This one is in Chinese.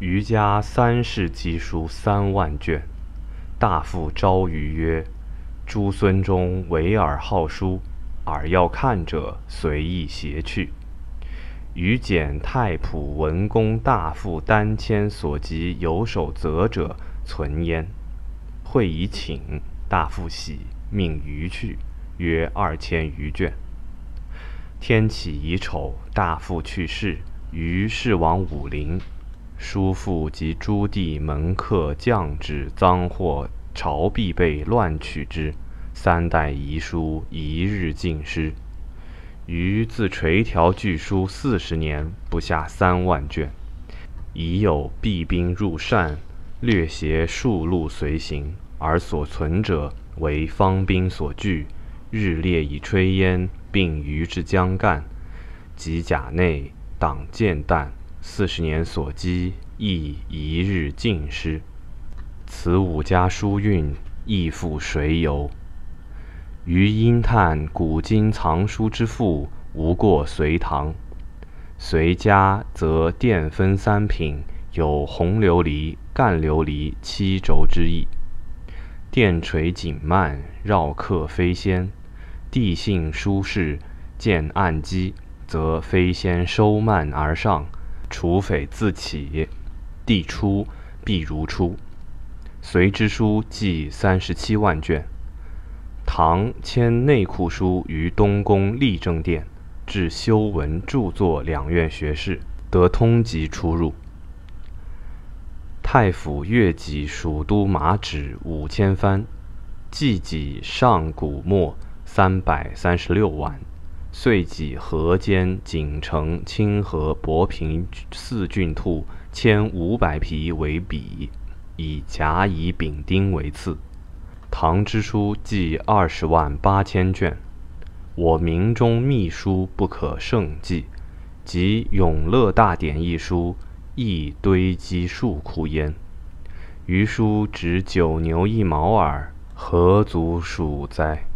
余家三世集书三万卷。大父昭于曰：“诸孙中唯尔好书，尔要看者，随意携去。”余简太仆文公大夫丹谦所集有手则者存焉。会以请，大夫喜，命余去，约二千余卷。天启乙丑，大父去世，余事往武陵。叔父及诸弟门客将至赃货，朝必备乱取之。三代遗书，一日尽失。余自垂条据书四十年，不下三万卷。已有避兵入善，略携数路随行，而所存者为方兵所据。日烈以炊烟，并余之将干，及甲内党箭弹，四十年所积。亦一日尽失，此五家书韵，亦复谁由？余因叹古今藏书之富，无过隋唐。隋家则殿分三品，有红琉璃、干琉璃七轴之意。殿垂锦幔，绕客飞仙。地性舒适，见暗机，则飞仙收幔而上，除匪自起。地出必如出。隋之书计三十七万卷。唐迁内库书于东宫立正殿，至修文著作两院学士，得通籍出入。太府越己蜀都马纸五千番，计己上古墨三百三十六万，遂己河间锦城清河博平四郡兔。千五百匹为笔，以甲乙丙丁为次。唐之书计二十万八千卷，我明中秘书不可胜计，及《永乐大典》一书，亦堆积数库焉。余书只九牛一毛耳，何足数哉？